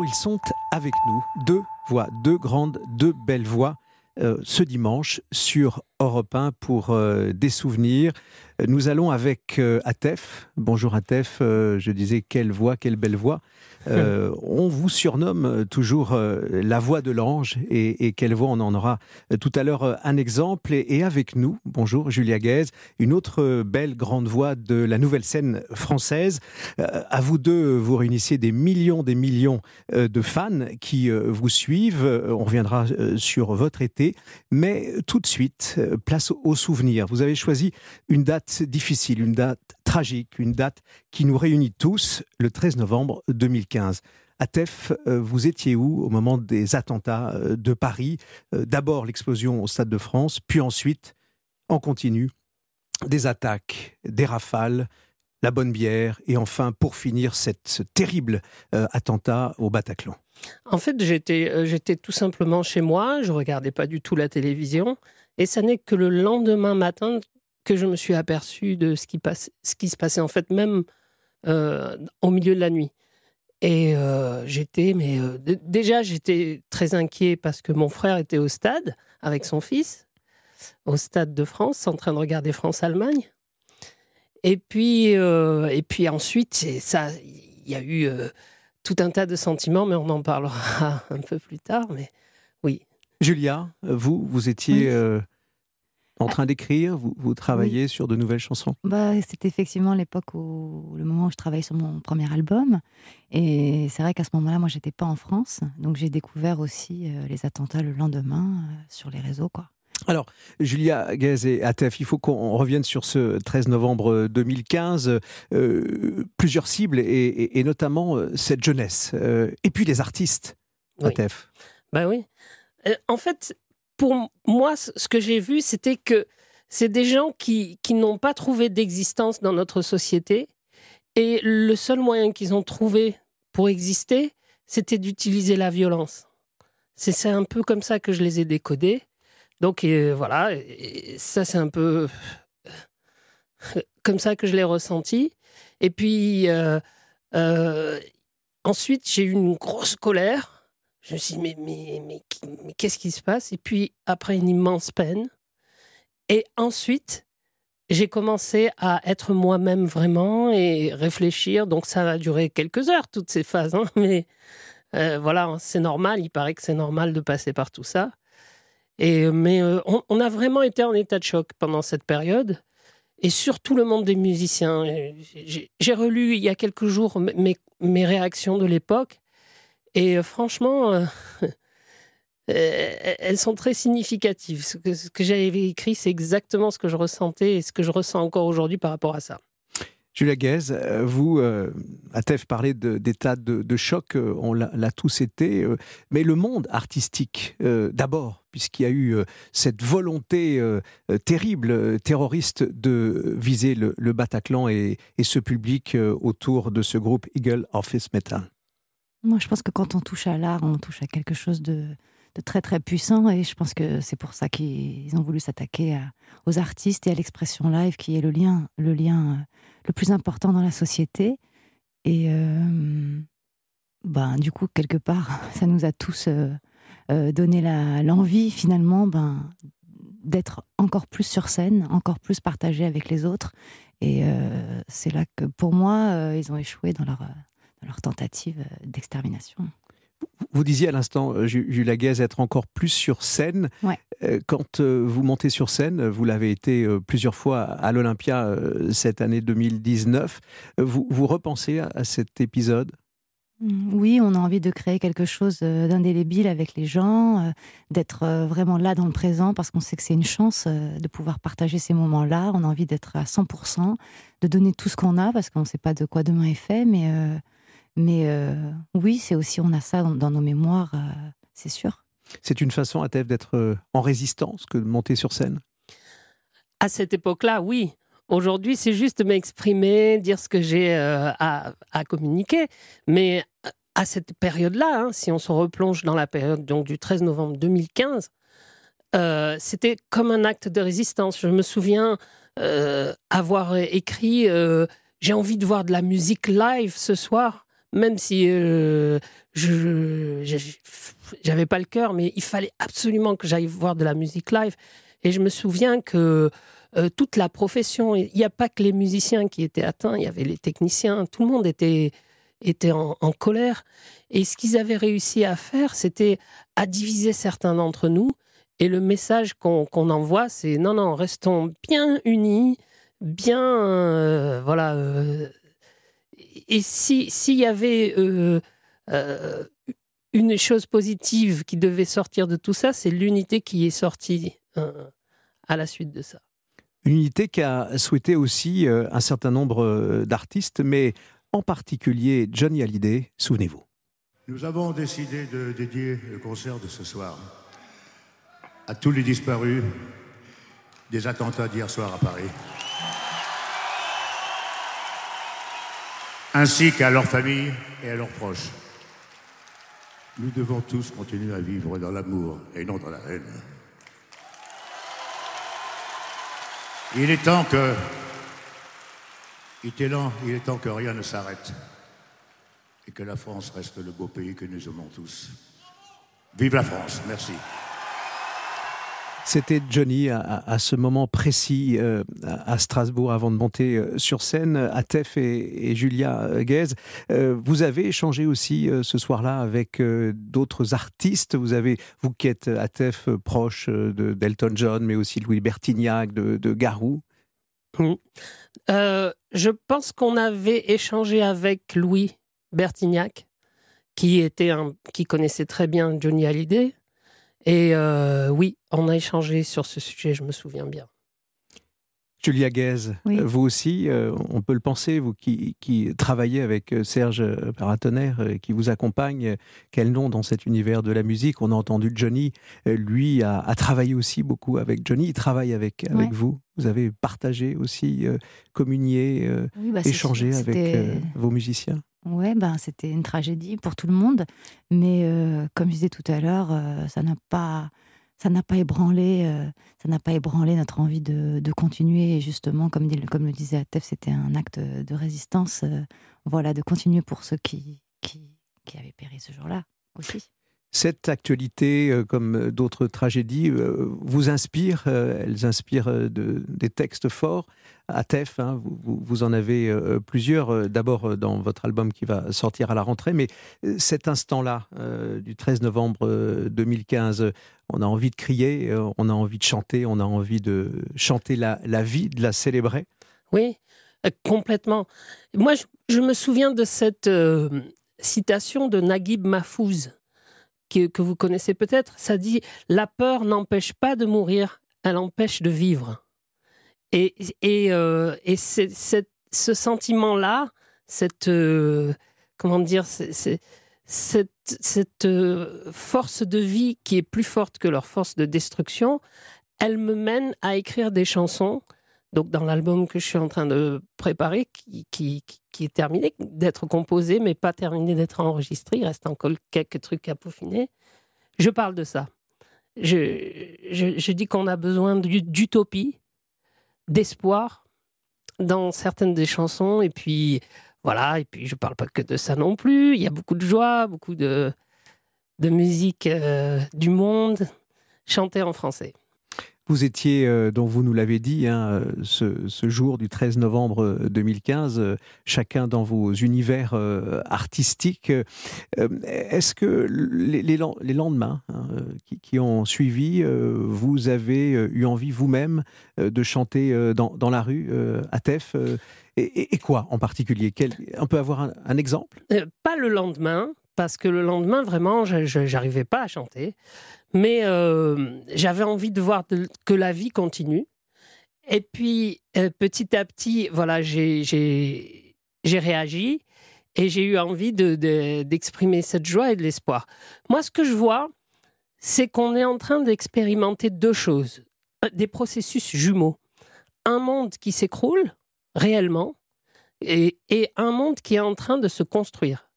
Ils sont avec nous. Deux voix, deux grandes, deux belles voix euh, ce dimanche sur Europe 1 pour euh, des souvenirs. Nous allons avec euh, Atef. Bonjour Atef, je disais quelle voix, quelle belle voix. on vous surnomme toujours la voix de l'ange et, quelle voix on en aura tout à l'heure un exemple. Et, avec nous, bonjour Julia Guez, une autre belle grande voix de la nouvelle scène française. à vous deux, vous réunissez des millions, des millions de fans qui vous suivent. On reviendra sur votre été. Mais tout de suite, place aux souvenirs. Vous avez choisi une date difficile, une date tragique, une date qui nous réunit tous, le 13 novembre 2015. Atef, euh, vous étiez où au moment des attentats euh, de Paris? Euh, D'abord l'explosion au Stade de France, puis ensuite, en continu, des attaques, des rafales, la bonne bière et enfin, pour finir, cette, ce terrible attentat au Bataclan. En fait, j'étais, j'étais tout simplement chez moi, je regardais pas du tout la télévision. Et ça n'est que le lendemain matin que je me suis aperçu de ce qui, passe, ce qui se passait, en fait, même euh, au milieu de la nuit. Et euh, j'étais, mais euh, déjà, j'étais très inquiet parce que mon frère était au stade avec son fils, au stade de France, en train de regarder France-Allemagne. Et puis, et puis ensuite, ça, il y a eu tout un tas de sentiments, mais on en parlera un peu plus tard. Mais oui, Julia, vous, vous étiez en train d'écrire, vous, vous travaillez sur de nouvelles chansons? Bah, C'était effectivement l'époque où, le moment où je travaillais sur mon premier album. Et c'est vrai qu'à ce moment-là, moi, j'étais pas en France. Donc j'ai découvert aussi euh, les attentats le lendemain euh, sur les réseaux. quoi. Alors, Julia Gaz et Atef, il faut qu'on revienne sur ce 13 novembre 2015. plusieurs cibles et, notamment cette jeunesse. et puis les artistes, Atef. Ben oui. Euh, en fait, pour moi, ce que j'ai vu, c'était que c'est des gens qui, n'ont pas trouvé d'existence dans notre société. Et le seul moyen qu'ils ont trouvé pour exister, c'était d'utiliser la violence. C'est un peu comme ça que je les ai décodés. Donc voilà, ça c'est un peu comme ça que je l'ai ressenti. Et puis euh, euh, ensuite, j'ai eu une grosse colère je me suis dit, mais, mais, mais, qu'est-ce qui se passe? Et puis, après une immense peine. Et ensuite, j'ai commencé à être moi-même vraiment et réfléchir. Donc, ça a duré quelques heures, toutes ces phases. Hein, mais euh, voilà, c'est normal. Il paraît que c'est normal de passer par tout ça. Et, mais euh, on, a vraiment été en état de choc pendant cette période. Et surtout le monde des musiciens. J'ai relu il y a quelques jours mes, mes réactions de l'époque. Et euh, franchement, euh, elles sont très significatives. Ce que, j'avais écrit, c'est exactement ce que je ressentais et ce que je ressens encore aujourd'hui par rapport à ça. Julia Guez, euh, vous, Atef parlait d'état de, choc, on l'a tous été, mais le monde artistique, d'abord, puisqu'il y a eu cette volonté terrible, terroriste, de viser le, le Bataclan et, et, ce public autour de ce groupe Eagle Office Metal. Moi, je pense que quand on touche à l'art, on touche à quelque chose de, très très puissant et je pense que c'est pour ça qu'ils ont voulu s'attaquer aux artistes et à l'expression live qui est le lien, le lien euh, le plus important dans la société. Et euh, ben, du coup, quelque part, ça nous a tous euh, donné l'envie finalement ben, d'être encore plus sur scène, encore plus partagé avec les autres. Et c'est là que pour moi, ils ont échoué dans leur leur tentative euh, d'extermination. Vous disiez à l'instant, euh, Jules Laguez, être encore plus sur scène. Euh, quand vous montez sur scène, vous l'avez été plusieurs fois à l'Olympia cette année 2019. Vous, vous repensez à cet épisode? Mmh, oui, on a envie de créer quelque chose d'indélébile avec les gens, d'être vraiment là dans le présent parce qu'on sait que c'est une chance de pouvoir partager ces moments-là. On a envie d'être à 100%, de donner tout ce qu'on a parce qu'on ne sait pas de quoi demain est fait, mais mais euh, oui, c'est aussi, on a ça dans, nos mémoires, euh, c'est sûr. C'est une façon, à Atef, d'être euh, en résistance que de monter sur scène? À cette époque-là, oui. Aujourd'hui, c'est juste m'exprimer, dire ce que j'ai à, communiquer. Mais à cette période-là, hein, si on se replonge dans la période donc, du 13 novembre 2015, c'était comme un acte de résistance. Je me souviens avoir écrit J'ai envie de voir de la musique live ce soir même si je j'avais pas le cœur, mais il fallait absolument que j'aille voir de la musique live. Et je me souviens que toute la profession, il n'y a pas que les musiciens qui étaient atteints, il y avait les techniciens, tout le monde était était en, colère. Et ce qu'ils avaient réussi à faire, c'était à diviser certains d'entre nous. Et le message qu'on envoie, c'est non, non, restons bien unis, bien. Euh, voilà. Euh, et s'il y avait euh, une chose positive qui devait sortir de tout ça, c'est l'unité qui est sortie à la suite de ça. Une unité qu'a souhaité aussi un certain nombre d'artistes, mais en particulier Johnny Hallyday, souvenez-vous. Nous avons décidé de dédier le concert de ce soir à tous les disparus des attentats d'hier soir à Paris, ainsi qu'à leurs familles et à leurs proches. Nous devons tous continuer à vivre dans l'amour et non dans la haine. Il est temps que il est temps, que rien ne s'arrête et que la France reste le beau pays que nous aimons tous. Vive la France, merci. C'était Johnny à, ce moment précis euh, à Strasbourg avant de monter euh, sur scène, Atef et, et Julia Guez. Euh, vous avez échangé aussi ce soir-là avec d'autres artistes. Vous avez, vous qui êtes Atef proche d'Elton John, mais aussi Louis Bertignac, de, de Garou. Je pense qu'on avait échangé avec Louis Bertignac, qui, était qui connaissait très bien Johnny Hallyday. Et euh, oui, on a échangé sur ce sujet, je me souviens bien. Julia Guez, euh, vous aussi, euh, on peut le penser, vous qui, travaillez avec euh, Serge Paratonnerre, qui vous accompagne, quel nom dans cet univers de la musique? On a entendu Johnny, lui a, travaillé aussi beaucoup avec Johnny, il travaille avec, avec vous. Vous avez partagé aussi, communié, bah, échangé avec vos musiciens? Oui, ben, c'était une tragédie pour tout le monde, mais comme je disais tout à l'heure, ça n'a pas ça n'a pas ébranlé, euh, ça n'a pas ébranlé notre envie de, continuer. Et justement, comme, comme le disait Atef, c'était un acte de résistance. Euh, voilà, de continuer pour ceux qui, qui, qui avaient péri ce jour-là aussi. Cette actualité, euh, comme d'autres tragédies, vous inspire, elles inspirent de, des textes forts. À TEF, hein, vous, en avez plusieurs, d'abord dans votre album qui va sortir à la rentrée, mais cet instant-là, du 13 novembre 2015, on a envie de crier, on a envie de chanter, on a envie de chanter la, vie, de la célébrer. Oui, complètement. Moi, je, me souviens de cette citation de Naguib Mahfouz que, vous connaissez peut-être, ça dit La peur n'empêche pas de mourir, elle empêche de vivre. Et, et, euh, et ce sentiment-là, cette. Euh, comment dire cette, cette euh, force de vie qui est plus forte que leur force de destruction, elle me mène à écrire des chansons donc dans l'album que je suis en train de préparer, qui, est terminé d'être composé, mais pas terminé d'être enregistré, il reste encore quelques trucs à peaufiner, je parle de ça. Je, dis qu'on a besoin d'utopie, d'espoir dans certaines des chansons, et puis voilà, et puis je parle pas que de ça non plus, il y a beaucoup de joie, beaucoup de, de musique euh, du monde chantée en français. Vous étiez, euh, dont vous nous l'avez dit, hein, ce, jour du 13 novembre 2015, euh, chacun dans vos univers euh, artistiques. Est-ce que les, les, lendemains hein, qui, ont suivi, vous avez eu envie vous-même de chanter dans, la rue à TEF et, quoi en particulier? On peut avoir un exemple? Pas le lendemain, parce que le lendemain, vraiment, je n'arrivais pas à chanter. Mais euh, j'avais envie de voir que la vie continue. Et puis, euh, petit à petit, voilà, j'ai réagi et j'ai eu envie d'exprimer de, cette joie et de l'espoir. Moi, ce que je vois, c'est qu'on est en train d'expérimenter deux choses, des processus jumeaux. Un monde qui s'écroule réellement et, un monde qui est en train de se construire.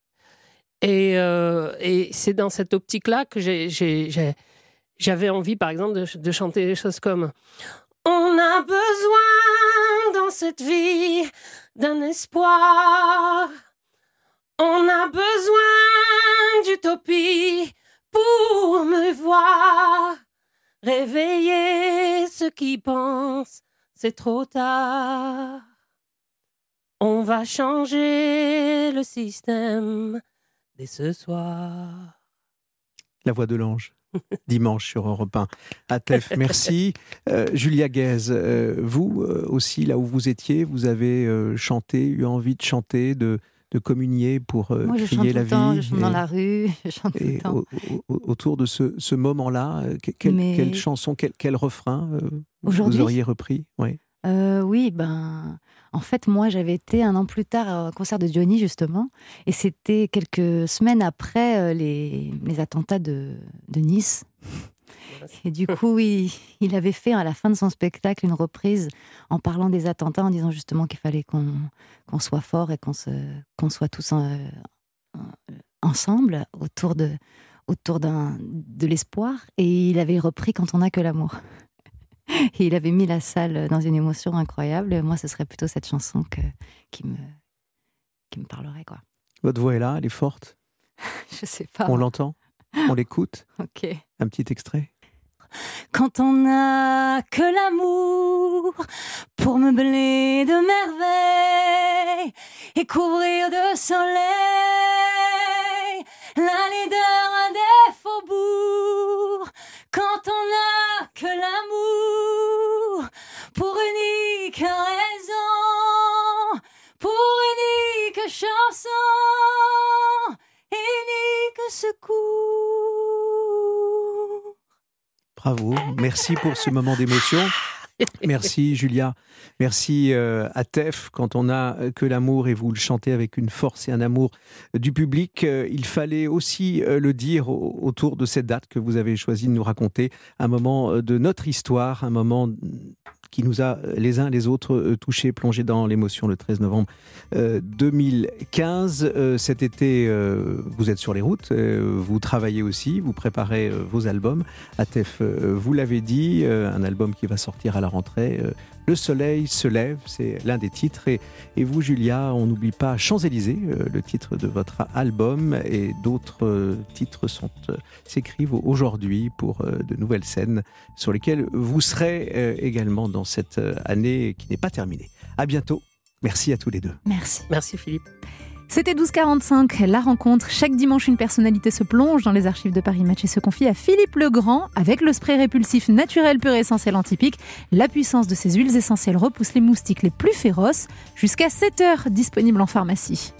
Et, euh, et c'est dans cette optique-là que j'avais envie, par exemple, de, chanter des choses comme On a besoin dans cette vie d'un espoir. On a besoin d'utopie pour me voir. Réveiller ceux qui pensent, c'est trop tard. On va changer le système dès ce soir. La voix de l'ange. Dimanche sur Europe 1. Atef, merci. Euh, Julia Guez, euh, vous euh, aussi, là où vous étiez, vous avez chanté, eu envie de chanter, de, de communier pour Moi, je crier chante la tout le temps, vie. je chante dans la rue, je chante tout le temps. au- au- autour de ce, ce moment-là, que- quelle, Mais- quelle chanson, quel, quel refrain euh, vous auriez repris? Oui. Euh, oui, ben, en fait, moi, j'avais été un an plus tard au concert de Johnny, justement, et c'était quelques semaines après euh, les, les attentats de, de Nice. Et du coup, il, il avait fait à la fin de son spectacle une reprise en parlant des attentats, en disant justement qu'il fallait qu'on soit fort et qu'on soit tous euh, ensemble autour de autour de l'espoir. Et il avait repris quand on n'a que l'amour. Et il avait mis la salle dans une émotion incroyable. Moi, ce serait plutôt cette chanson que, qui, me, qui me parlerait, quoi. Votre voix est là, elle est forte. Je sais pas. On l'entend On l'écoute Ok. Un petit extrait Quand on n'a que l'amour pour meubler de merveilles et couvrir de soleil Bravo, merci pour ce moment d'émotion. Merci Julia, merci euh, à Tef. Quand on a euh, que l'amour et vous le chantez avec une force et un amour du public, euh, il fallait aussi euh, le dire au- autour de cette date que vous avez choisi de nous raconter, un moment euh, de notre histoire, un moment qui nous a euh, les uns les autres euh, touchés, plongés dans l'émotion le 13 novembre euh, 2015. Euh, cet été, vous êtes sur les routes, vous travaillez aussi, vous préparez vos albums. Atef, vous l'avez dit, un album qui va sortir à la rentrée. Le soleil se lève, c'est l'un des titres. Et, et vous, Julia, on n'oublie pas Champs-Élysées, euh, le titre de votre album. Et d'autres euh, titres sont euh, s'écrivent aujourd'hui pour euh, de nouvelles scènes sur lesquelles vous serez euh, également dans cette euh, année qui n'est pas terminée. À bientôt. Merci à tous les deux. Merci. Merci Philippe. C'était 1245, la rencontre. Chaque dimanche, une personnalité se plonge dans les archives de Paris Match et se confie à Philippe Legrand. Avec le spray répulsif naturel pur essentiel antipique, la puissance de ses huiles essentielles repousse les moustiques les plus féroces. Jusqu'à 7 heures disponible en pharmacie.